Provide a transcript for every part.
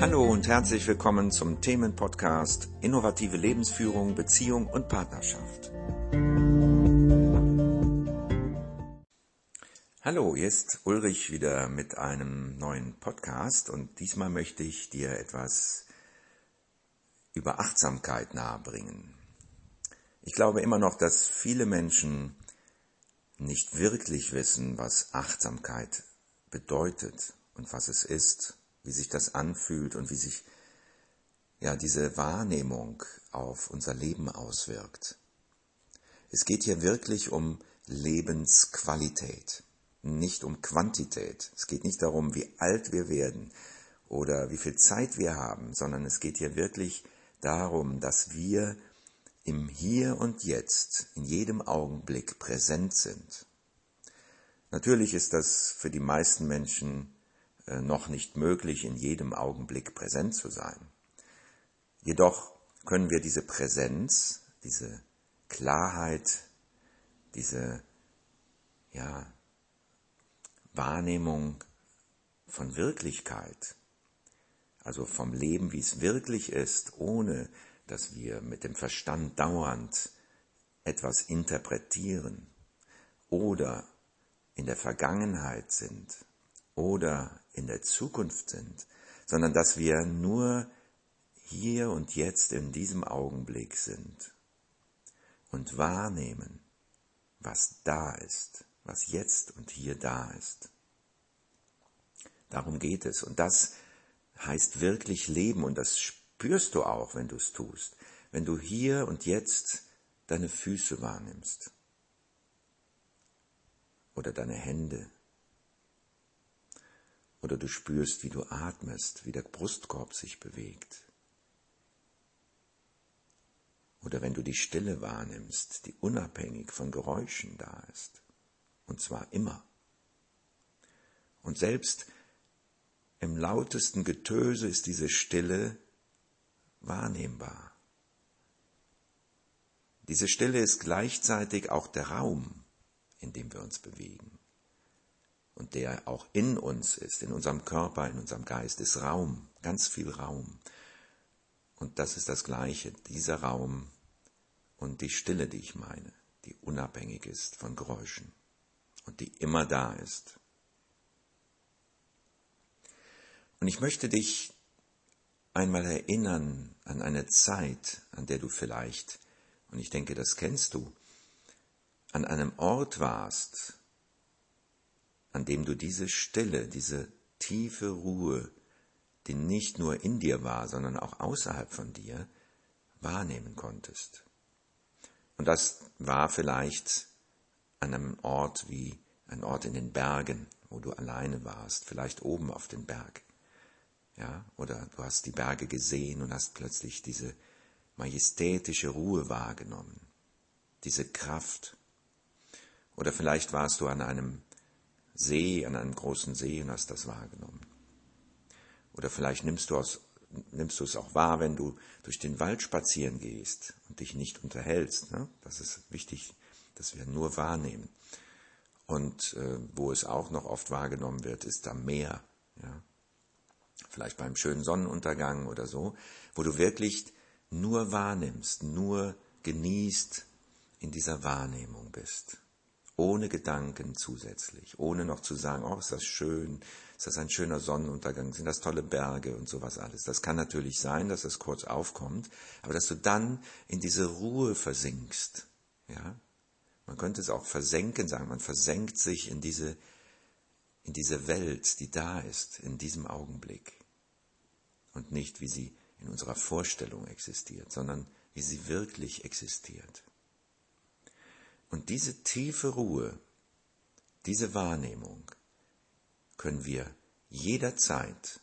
Hallo und herzlich willkommen zum Themenpodcast Innovative Lebensführung, Beziehung und Partnerschaft. Hallo, hier ist Ulrich wieder mit einem neuen Podcast und diesmal möchte ich dir etwas über Achtsamkeit nahebringen. Ich glaube immer noch, dass viele Menschen nicht wirklich wissen, was Achtsamkeit bedeutet und was es ist wie sich das anfühlt und wie sich ja diese Wahrnehmung auf unser Leben auswirkt. Es geht hier wirklich um Lebensqualität, nicht um Quantität. Es geht nicht darum, wie alt wir werden oder wie viel Zeit wir haben, sondern es geht hier wirklich darum, dass wir im Hier und Jetzt in jedem Augenblick präsent sind. Natürlich ist das für die meisten Menschen noch nicht möglich, in jedem Augenblick präsent zu sein. Jedoch können wir diese Präsenz, diese Klarheit, diese ja, Wahrnehmung von Wirklichkeit, also vom Leben, wie es wirklich ist, ohne dass wir mit dem Verstand dauernd etwas interpretieren oder in der Vergangenheit sind oder in der Zukunft sind, sondern dass wir nur hier und jetzt in diesem Augenblick sind und wahrnehmen, was da ist, was jetzt und hier da ist. Darum geht es. Und das heißt wirklich Leben und das spürst du auch, wenn du es tust, wenn du hier und jetzt deine Füße wahrnimmst oder deine Hände oder du spürst, wie du atmest, wie der Brustkorb sich bewegt. Oder wenn du die Stille wahrnimmst, die unabhängig von Geräuschen da ist. Und zwar immer. Und selbst im lautesten Getöse ist diese Stille wahrnehmbar. Diese Stille ist gleichzeitig auch der Raum, in dem wir uns bewegen und der auch in uns ist, in unserem Körper, in unserem Geist, ist Raum, ganz viel Raum. Und das ist das Gleiche, dieser Raum und die Stille, die ich meine, die unabhängig ist von Geräuschen und die immer da ist. Und ich möchte dich einmal erinnern an eine Zeit, an der du vielleicht, und ich denke, das kennst du, an einem Ort warst, an dem du diese Stille, diese tiefe Ruhe, die nicht nur in dir war, sondern auch außerhalb von dir, wahrnehmen konntest. Und das war vielleicht an einem Ort wie ein Ort in den Bergen, wo du alleine warst, vielleicht oben auf den Berg. Ja, oder du hast die Berge gesehen und hast plötzlich diese majestätische Ruhe wahrgenommen, diese Kraft. Oder vielleicht warst du an einem See, an einem großen See und hast das wahrgenommen. Oder vielleicht nimmst du, aus, nimmst du es auch wahr, wenn du durch den Wald spazieren gehst und dich nicht unterhältst. Ne? Das ist wichtig, dass wir nur wahrnehmen. Und äh, wo es auch noch oft wahrgenommen wird, ist am Meer. Ja? Vielleicht beim schönen Sonnenuntergang oder so, wo du wirklich nur wahrnimmst, nur genießt, in dieser Wahrnehmung bist ohne Gedanken zusätzlich, ohne noch zu sagen, oh, ist das schön, ist das ein schöner Sonnenuntergang, sind das tolle Berge und sowas alles. Das kann natürlich sein, dass es kurz aufkommt, aber dass du dann in diese Ruhe versinkst, ja. Man könnte es auch versenken sagen, man versenkt sich in diese, in diese Welt, die da ist, in diesem Augenblick. Und nicht, wie sie in unserer Vorstellung existiert, sondern wie sie wirklich existiert. Und diese tiefe Ruhe, diese Wahrnehmung können wir jederzeit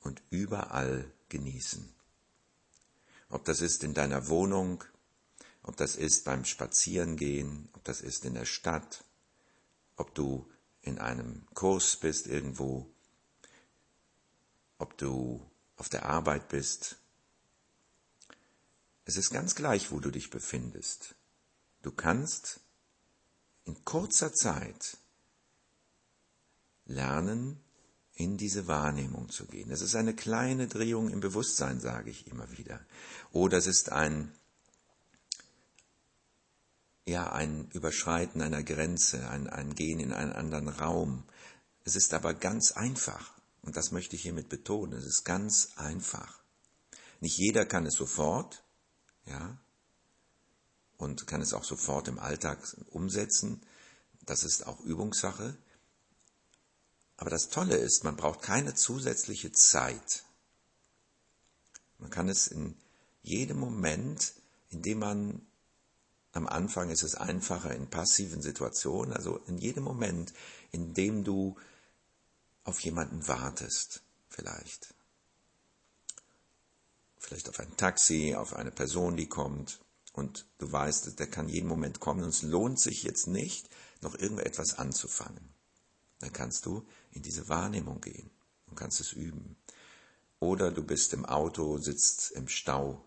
und überall genießen. Ob das ist in deiner Wohnung, ob das ist beim Spazierengehen, ob das ist in der Stadt, ob du in einem Kurs bist irgendwo, ob du auf der Arbeit bist. Es ist ganz gleich, wo du dich befindest. Du kannst in kurzer Zeit lernen, in diese Wahrnehmung zu gehen. Es ist eine kleine Drehung im Bewusstsein, sage ich immer wieder. Oder es ist ein, ja, ein Überschreiten einer Grenze, ein, ein Gehen in einen anderen Raum. Es ist aber ganz einfach. Und das möchte ich hiermit betonen. Es ist ganz einfach. Nicht jeder kann es sofort, ja, und kann es auch sofort im Alltag umsetzen. Das ist auch Übungssache. Aber das Tolle ist, man braucht keine zusätzliche Zeit. Man kann es in jedem Moment, in dem man am Anfang ist es einfacher in passiven Situationen, also in jedem Moment, in dem du auf jemanden wartest, vielleicht. Vielleicht auf ein Taxi, auf eine Person, die kommt und du weißt, der kann jeden Moment kommen und es lohnt sich jetzt nicht, noch irgendetwas anzufangen. Dann kannst du in diese Wahrnehmung gehen und kannst es üben. Oder du bist im Auto, sitzt im Stau.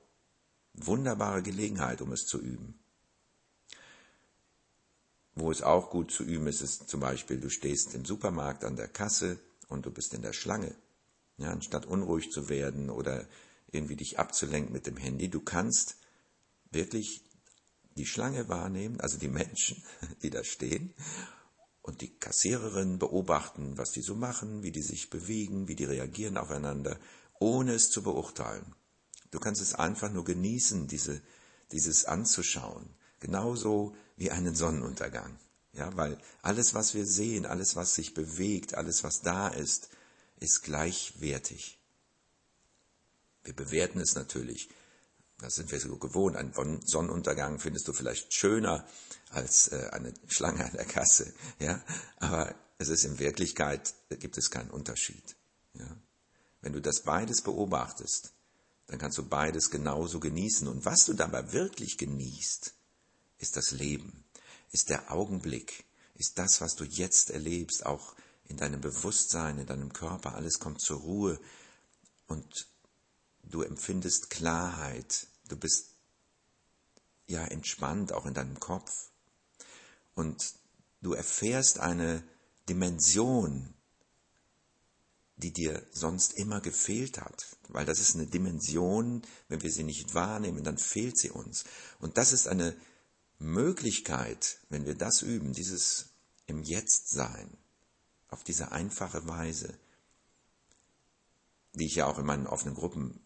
Wunderbare Gelegenheit, um es zu üben. Wo es auch gut zu üben ist, ist zum Beispiel, du stehst im Supermarkt an der Kasse und du bist in der Schlange. Ja, anstatt unruhig zu werden oder irgendwie dich abzulenken mit dem Handy, du kannst wirklich die Schlange wahrnehmen, also die Menschen, die da stehen, und die Kassiererin beobachten, was die so machen, wie die sich bewegen, wie die reagieren aufeinander, ohne es zu beurteilen. Du kannst es einfach nur genießen, diese, dieses anzuschauen. Genauso wie einen Sonnenuntergang. Ja, weil alles, was wir sehen, alles, was sich bewegt, alles, was da ist, ist gleichwertig. Wir bewerten es natürlich. Das sind wir so gewohnt. Ein Sonnenuntergang findest du vielleicht schöner als äh, eine Schlange an der Kasse. Ja, aber es ist in Wirklichkeit, gibt es keinen Unterschied. Ja, wenn du das beides beobachtest, dann kannst du beides genauso genießen. Und was du dabei wirklich genießt, ist das Leben, ist der Augenblick, ist das, was du jetzt erlebst, auch in deinem Bewusstsein, in deinem Körper, alles kommt zur Ruhe und du empfindest Klarheit, du bist ja entspannt auch in deinem Kopf. Und du erfährst eine Dimension, die dir sonst immer gefehlt hat, weil das ist eine Dimension, wenn wir sie nicht wahrnehmen, dann fehlt sie uns. Und das ist eine Möglichkeit, wenn wir das üben, dieses im Jetzt sein, auf diese einfache Weise, die ich ja auch in meinen offenen Gruppen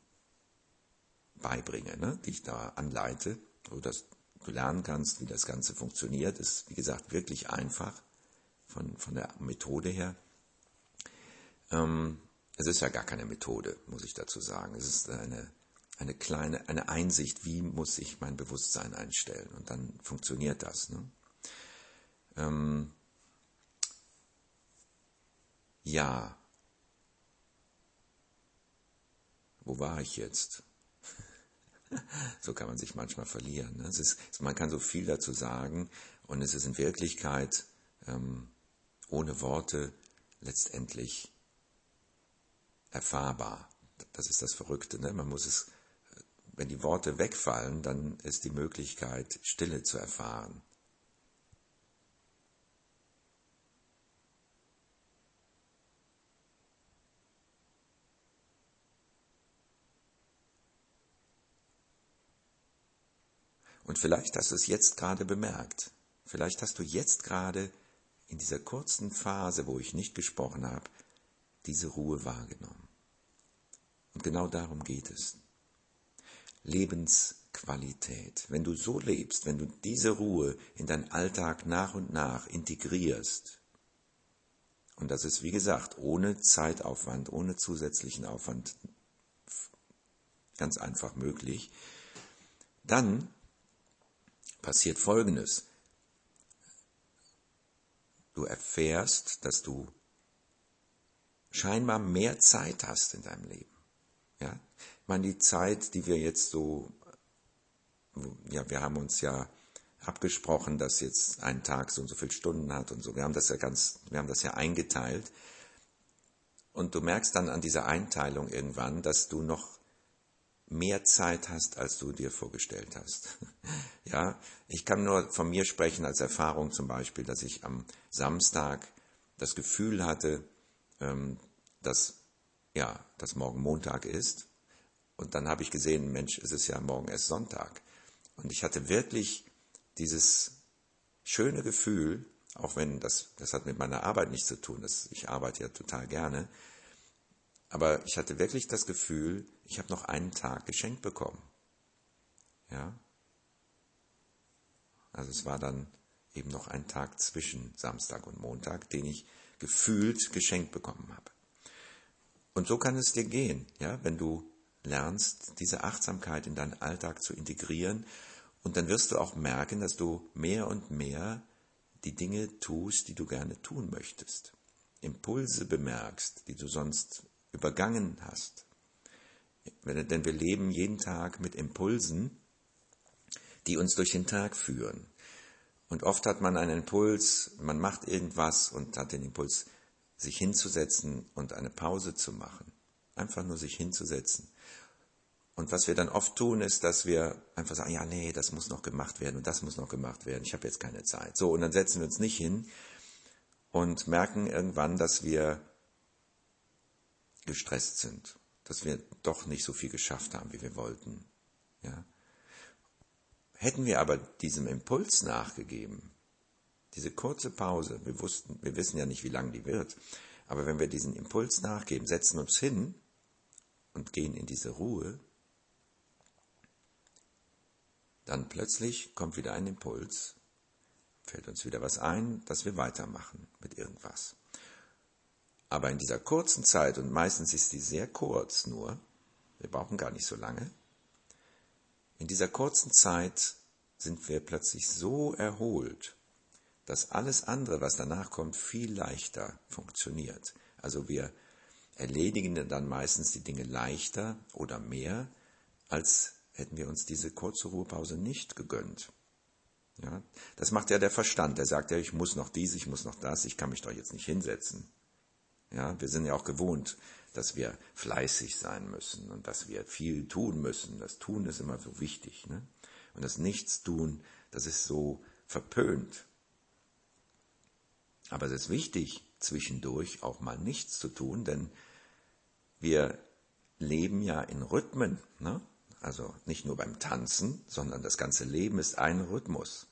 beibringe, ne, die ich da anleite, so dass du lernen kannst, wie das Ganze funktioniert, ist wie gesagt wirklich einfach von, von der Methode her. Ähm, es ist ja gar keine Methode, muss ich dazu sagen. Es ist eine eine kleine, eine Einsicht, wie muss ich mein Bewusstsein einstellen. Und dann funktioniert das. Ne? Ähm, ja. Wo war ich jetzt? so kann man sich manchmal verlieren. Ne? Es ist, man kann so viel dazu sagen und es ist in Wirklichkeit ähm, ohne Worte letztendlich erfahrbar. Das ist das Verrückte. Ne? Man muss es wenn die Worte wegfallen, dann ist die Möglichkeit, Stille zu erfahren. Und vielleicht hast du es jetzt gerade bemerkt. Vielleicht hast du jetzt gerade in dieser kurzen Phase, wo ich nicht gesprochen habe, diese Ruhe wahrgenommen. Und genau darum geht es. Lebensqualität. Wenn du so lebst, wenn du diese Ruhe in deinen Alltag nach und nach integrierst, und das ist, wie gesagt, ohne Zeitaufwand, ohne zusätzlichen Aufwand ganz einfach möglich, dann passiert Folgendes. Du erfährst, dass du scheinbar mehr Zeit hast in deinem Leben. Ja? meine, die Zeit, die wir jetzt so, ja, wir haben uns ja abgesprochen, dass jetzt ein Tag so und so viele Stunden hat und so. Wir haben das ja ganz, wir haben das ja eingeteilt. Und du merkst dann an dieser Einteilung irgendwann, dass du noch mehr Zeit hast, als du dir vorgestellt hast. ja, ich kann nur von mir sprechen als Erfahrung zum Beispiel, dass ich am Samstag das Gefühl hatte, ähm, dass, ja, dass morgen Montag ist. Und dann habe ich gesehen, Mensch, es ist ja morgen erst Sonntag. Und ich hatte wirklich dieses schöne Gefühl, auch wenn das, das hat mit meiner Arbeit nichts zu tun, das, ich arbeite ja total gerne, aber ich hatte wirklich das Gefühl, ich habe noch einen Tag geschenkt bekommen. Ja? Also es war dann eben noch ein Tag zwischen Samstag und Montag, den ich gefühlt geschenkt bekommen habe. Und so kann es dir gehen, ja, wenn du lernst, diese Achtsamkeit in deinen Alltag zu integrieren und dann wirst du auch merken, dass du mehr und mehr die Dinge tust, die du gerne tun möchtest. Impulse bemerkst, die du sonst übergangen hast. Denn wir leben jeden Tag mit Impulsen, die uns durch den Tag führen. Und oft hat man einen Impuls, man macht irgendwas und hat den Impuls, sich hinzusetzen und eine Pause zu machen. Einfach nur sich hinzusetzen. Und was wir dann oft tun, ist, dass wir einfach sagen, ja, nee, das muss noch gemacht werden und das muss noch gemacht werden, ich habe jetzt keine Zeit. So, und dann setzen wir uns nicht hin und merken irgendwann, dass wir gestresst sind, dass wir doch nicht so viel geschafft haben, wie wir wollten. Ja? Hätten wir aber diesem Impuls nachgegeben, diese kurze Pause, wir wussten, wir wissen ja nicht, wie lang die wird, aber wenn wir diesen Impuls nachgeben, setzen uns hin und gehen in diese Ruhe, dann plötzlich kommt wieder ein Impuls, fällt uns wieder was ein, dass wir weitermachen mit irgendwas. Aber in dieser kurzen Zeit, und meistens ist die sehr kurz nur, wir brauchen gar nicht so lange, in dieser kurzen Zeit sind wir plötzlich so erholt, dass alles andere, was danach kommt, viel leichter funktioniert. Also wir erledigen dann meistens die Dinge leichter oder mehr, als hätten wir uns diese kurze Ruhepause nicht gegönnt. Ja, das macht ja der Verstand. Der sagt ja, ich muss noch dies, ich muss noch das, ich kann mich doch jetzt nicht hinsetzen. Ja, wir sind ja auch gewohnt, dass wir fleißig sein müssen und dass wir viel tun müssen. Das Tun ist immer so wichtig. Ne? Und das Nichtstun, das ist so verpönt. Aber es ist wichtig, zwischendurch auch mal nichts zu tun, denn wir leben ja in Rhythmen. Ne? Also nicht nur beim Tanzen, sondern das ganze Leben ist ein Rhythmus.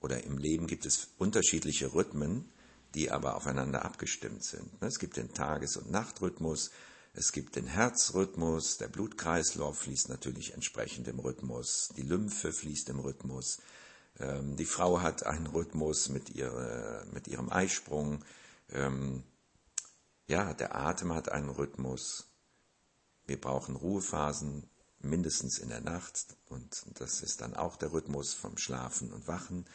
Oder im Leben gibt es unterschiedliche Rhythmen, die aber aufeinander abgestimmt sind. Es gibt den Tages- und Nachtrhythmus, es gibt den Herzrhythmus, der Blutkreislauf fließt natürlich entsprechend im Rhythmus, die Lymphe fließt im Rhythmus, ähm, die Frau hat einen Rhythmus mit, ihre, mit ihrem Eisprung, ähm, ja, der Atem hat einen Rhythmus, wir brauchen Ruhephasen, mindestens in der Nacht, und das ist dann auch der Rhythmus vom Schlafen und Wachen.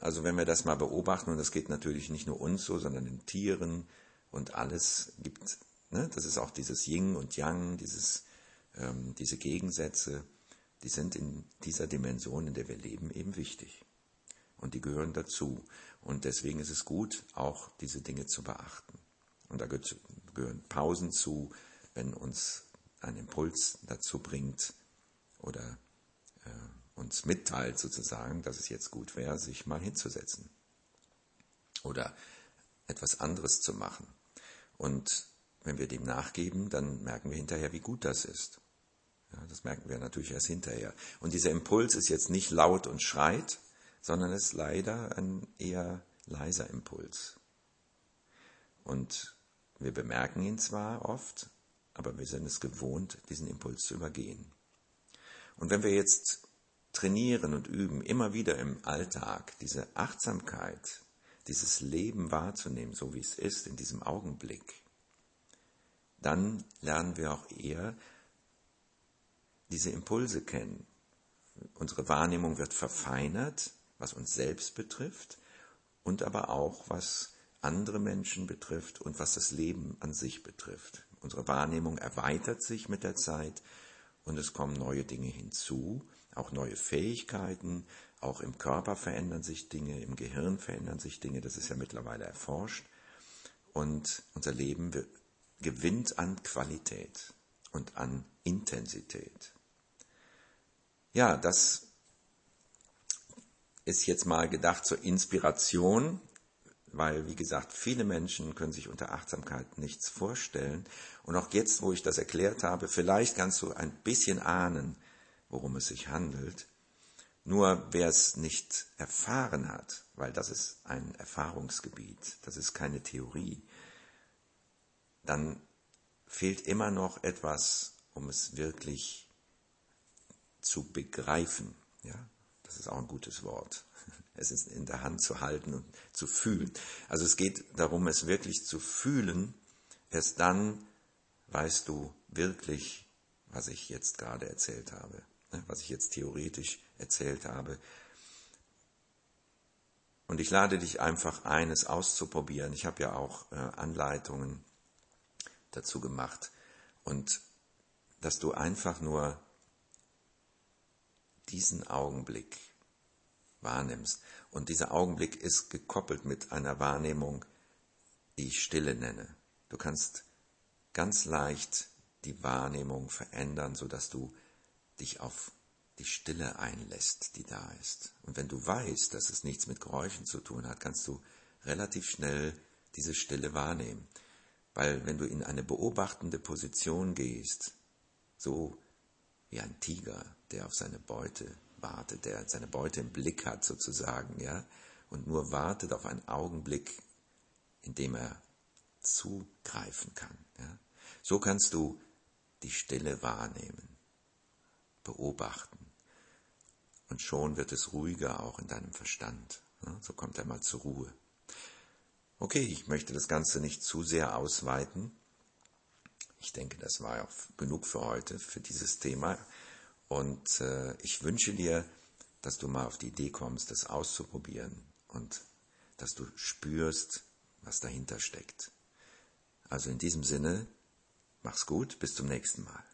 Also wenn wir das mal beobachten, und das geht natürlich nicht nur uns so, sondern den Tieren und alles gibt, ne, das ist auch dieses Yin und Yang, dieses, ähm, diese Gegensätze, die sind in dieser Dimension, in der wir leben, eben wichtig. Und die gehören dazu. Und deswegen ist es gut, auch diese Dinge zu beachten. Und da gehören Pausen zu, wenn uns ein Impuls dazu bringt oder uns mitteilt sozusagen, dass es jetzt gut wäre, sich mal hinzusetzen oder etwas anderes zu machen. Und wenn wir dem nachgeben, dann merken wir hinterher, wie gut das ist. Ja, das merken wir natürlich erst hinterher. Und dieser Impuls ist jetzt nicht laut und schreit, sondern ist leider ein eher leiser Impuls. Und wir bemerken ihn zwar oft, aber wir sind es gewohnt, diesen Impuls zu übergehen. Und wenn wir jetzt trainieren und üben, immer wieder im Alltag diese Achtsamkeit, dieses Leben wahrzunehmen, so wie es ist, in diesem Augenblick, dann lernen wir auch eher diese Impulse kennen. Unsere Wahrnehmung wird verfeinert, was uns selbst betrifft und aber auch was andere Menschen betrifft und was das Leben an sich betrifft. Unsere Wahrnehmung erweitert sich mit der Zeit und es kommen neue Dinge hinzu, auch neue Fähigkeiten, auch im Körper verändern sich Dinge, im Gehirn verändern sich Dinge, das ist ja mittlerweile erforscht. Und unser Leben gewinnt an Qualität und an Intensität. Ja, das ist jetzt mal gedacht zur Inspiration, weil, wie gesagt, viele Menschen können sich unter Achtsamkeit nichts vorstellen. Und auch jetzt, wo ich das erklärt habe, vielleicht kannst du ein bisschen ahnen, worum es sich handelt. Nur wer es nicht erfahren hat, weil das ist ein Erfahrungsgebiet, das ist keine Theorie, dann fehlt immer noch etwas, um es wirklich zu begreifen. Ja, das ist auch ein gutes Wort. Es ist in der Hand zu halten und zu fühlen. Also es geht darum, es wirklich zu fühlen. Erst dann weißt du wirklich, was ich jetzt gerade erzählt habe, was ich jetzt theoretisch erzählt habe. Und ich lade dich einfach ein, es auszuprobieren. Ich habe ja auch äh, Anleitungen dazu gemacht. Und dass du einfach nur diesen Augenblick wahrnimmst. Und dieser Augenblick ist gekoppelt mit einer Wahrnehmung, die ich Stille nenne. Du kannst ganz leicht die Wahrnehmung verändern, sodass du dich auf die Stille einlässt, die da ist. Und wenn du weißt, dass es nichts mit Geräuschen zu tun hat, kannst du relativ schnell diese Stille wahrnehmen. Weil wenn du in eine beobachtende Position gehst, so wie ein Tiger, der auf seine Beute wartet, der seine Beute im Blick hat sozusagen, ja, und nur wartet auf einen Augenblick, in dem er zugreifen kann. Ja. So kannst du die Stille wahrnehmen, beobachten. Und schon wird es ruhiger auch in deinem Verstand. So kommt er mal zur Ruhe. Okay, ich möchte das Ganze nicht zu sehr ausweiten. Ich denke, das war auch genug für heute, für dieses Thema. Und äh, ich wünsche dir, dass du mal auf die Idee kommst, das auszuprobieren und dass du spürst, was dahinter steckt. Also in diesem Sinne, mach's gut, bis zum nächsten Mal.